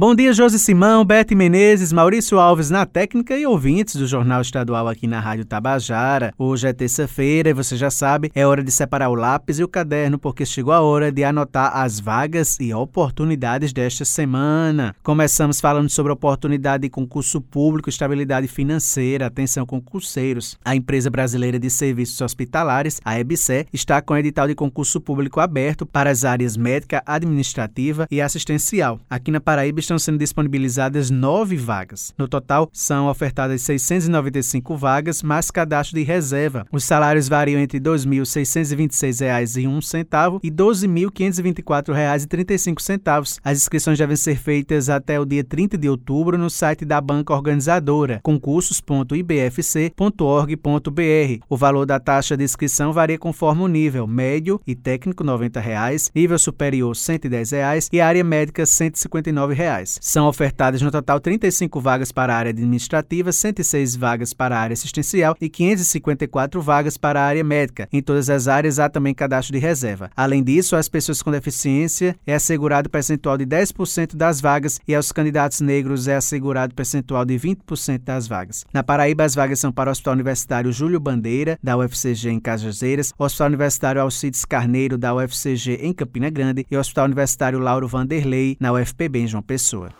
Bom dia, Josi Simão, Bete Menezes, Maurício Alves na técnica e ouvintes do Jornal Estadual aqui na Rádio Tabajara. Hoje é terça-feira e você já sabe, é hora de separar o lápis e o caderno porque chegou a hora de anotar as vagas e oportunidades desta semana. Começamos falando sobre oportunidade de concurso público, estabilidade financeira, atenção concurseiros. A empresa brasileira de serviços hospitalares, a EBSE, está com edital de concurso público aberto para as áreas médica, administrativa e assistencial. Aqui na Paraíba estão sendo disponibilizadas nove vagas. No total, são ofertadas 695 vagas, mais cadastro de reserva. Os salários variam entre R$ 2.626,01 e R$ 12.524,35. As inscrições devem ser feitas até o dia 30 de outubro no site da banca organizadora, concursos.ibfc.org.br. O valor da taxa de inscrição varia conforme o nível médio e técnico 90 reais, nível superior 110 reais, e área médica 159 reais reais. São ofertadas no total 35 vagas para a área administrativa, 106 vagas para a área assistencial e 554 vagas para a área médica. Em todas as áreas há também cadastro de reserva. Além disso, às pessoas com deficiência é assegurado percentual de 10% das vagas e aos candidatos negros é assegurado percentual de 20% das vagas. Na Paraíba, as vagas são para o Hospital Universitário Júlio Bandeira, da UFCG em Cajazeiras, Hospital Universitário Alcides Carneiro, da UFCG em Campina Grande e Hospital Universitário Lauro Vanderlei, na UFPB em João Pessoa pessoa.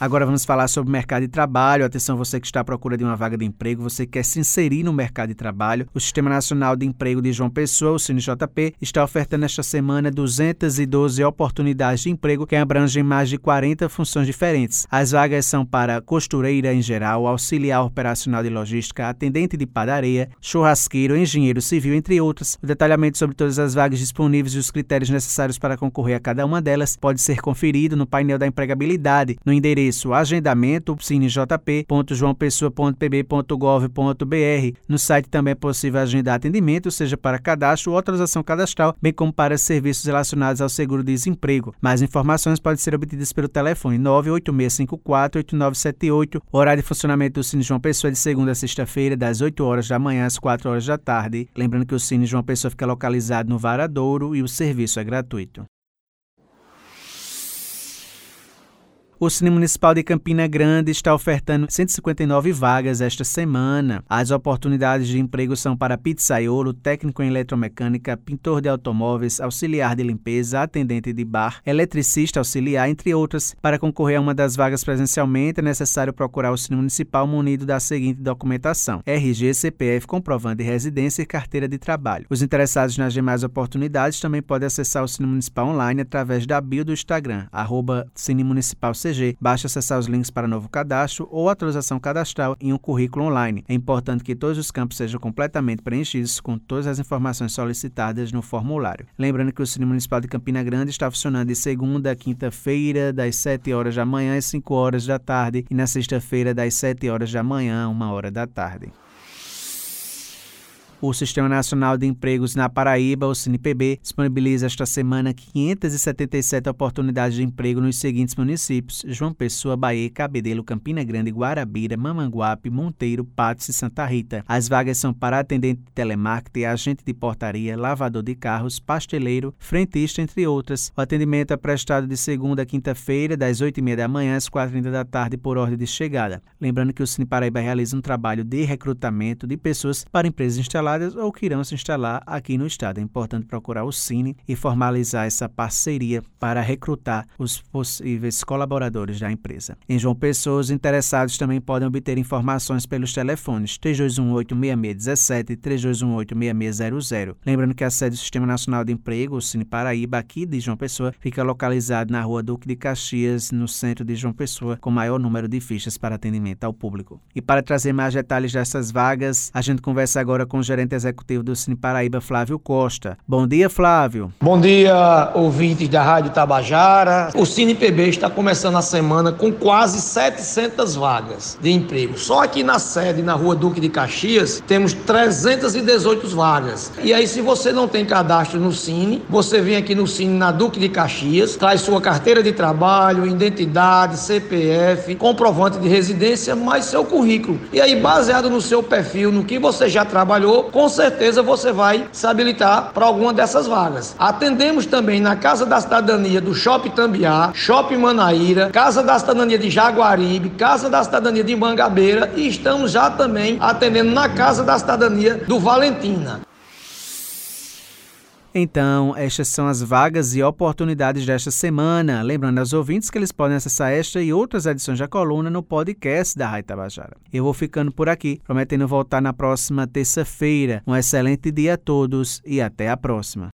Agora vamos falar sobre o mercado de trabalho. Atenção, você que está à procura de uma vaga de emprego, você quer se inserir no mercado de trabalho. O Sistema Nacional de Emprego de João Pessoa, o CineJP, está ofertando esta semana 212 oportunidades de emprego que abrangem mais de 40 funções diferentes. As vagas são para costureira em geral, auxiliar operacional de logística, atendente de padaria, churrasqueiro, engenheiro civil, entre outras. O detalhamento sobre todas as vagas disponíveis e os critérios necessários para concorrer a cada uma delas pode ser conferido no painel da empregabilidade, no endereço endereço agendamento cinejp.joaopessoa.pb.gov.br. No site também é possível agendar atendimento, seja para cadastro ou autorização cadastral, bem como para serviços relacionados ao seguro-desemprego. Mais informações podem ser obtidas pelo telefone 986548978. O horário de funcionamento do Cine João Pessoa é de segunda a sexta-feira, das 8 horas da manhã às 4 horas da tarde. Lembrando que o Cine João Pessoa fica localizado no Varadouro e o serviço é gratuito. O Cine Municipal de Campina Grande está ofertando 159 vagas esta semana. As oportunidades de emprego são para pizzaiolo, técnico em eletromecânica, pintor de automóveis, auxiliar de limpeza, atendente de bar, eletricista auxiliar, entre outras. Para concorrer a uma das vagas presencialmente, é necessário procurar o Cine Municipal munido da seguinte documentação: RG, CPF, comprovante de residência e carteira de trabalho. Os interessados nas demais oportunidades também podem acessar o Cine Municipal online através da bio do Instagram, arroba Cine Municipal CG. Basta acessar os links para novo cadastro ou atualização cadastral em um currículo online. É importante que todos os campos sejam completamente preenchidos com todas as informações solicitadas no formulário. Lembrando que o Cine Municipal de Campina Grande está funcionando de segunda a quinta-feira, das 7 horas da manhã às 5 horas da tarde, e na sexta-feira, das 7 horas da manhã a 1 hora da tarde. O Sistema Nacional de Empregos na Paraíba, o CinePB, disponibiliza esta semana 577 oportunidades de emprego nos seguintes municípios: João Pessoa, Bahia, Cabedelo, Campina Grande, Guarabira, Mamanguape, Monteiro, Patos e Santa Rita. As vagas são para atendente de telemarketing, agente de portaria, lavador de carros, pasteleiro, frentista, entre outras. O atendimento é prestado de segunda a quinta-feira, das 8h30 da manhã às 4h30 da tarde, por ordem de chegada. Lembrando que o Cine Paraíba realiza um trabalho de recrutamento de pessoas para empresas instaladas instaladas ou que irão se instalar aqui no estado. É importante procurar o Cine e formalizar essa parceria para recrutar os possíveis colaboradores da empresa. Em João Pessoa, os interessados também podem obter informações pelos telefones 3218-6617 e 3218-6600. Lembrando que a sede do Sistema Nacional de Emprego, o Cine Paraíba, aqui de João Pessoa, fica localizado na rua Duque de Caxias, no centro de João Pessoa, com maior número de fichas para atendimento ao público. E para trazer mais detalhes dessas vagas, a gente conversa agora com o gerente executivo do Cine Paraíba, Flávio Costa. Bom dia, Flávio. Bom dia, ouvintes da Rádio Tabajara. O Cine PB está começando a semana com quase 700 vagas de emprego. Só aqui na sede, na rua Duque de Caxias, temos 318 vagas. E aí, se você não tem cadastro no Cine, você vem aqui no Cine na Duque de Caxias, traz sua carteira de trabalho, identidade, CPF, comprovante de residência, mais seu currículo. E aí, baseado no seu perfil, no que você já trabalhou, com certeza você vai se habilitar para alguma dessas vagas. Atendemos também na Casa da Cidadania do Shopping Tambiá, Shopping Manaíra, Casa da Cidadania de Jaguaribe, Casa da Cidadania de Mangabeira e estamos já também atendendo na Casa da Cidadania do Valentina. Então, estas são as vagas e oportunidades desta semana. Lembrando aos ouvintes que eles podem acessar esta e outras edições da coluna no podcast da Rádio Tabajara. Eu vou ficando por aqui, prometendo voltar na próxima terça-feira. Um excelente dia a todos e até a próxima.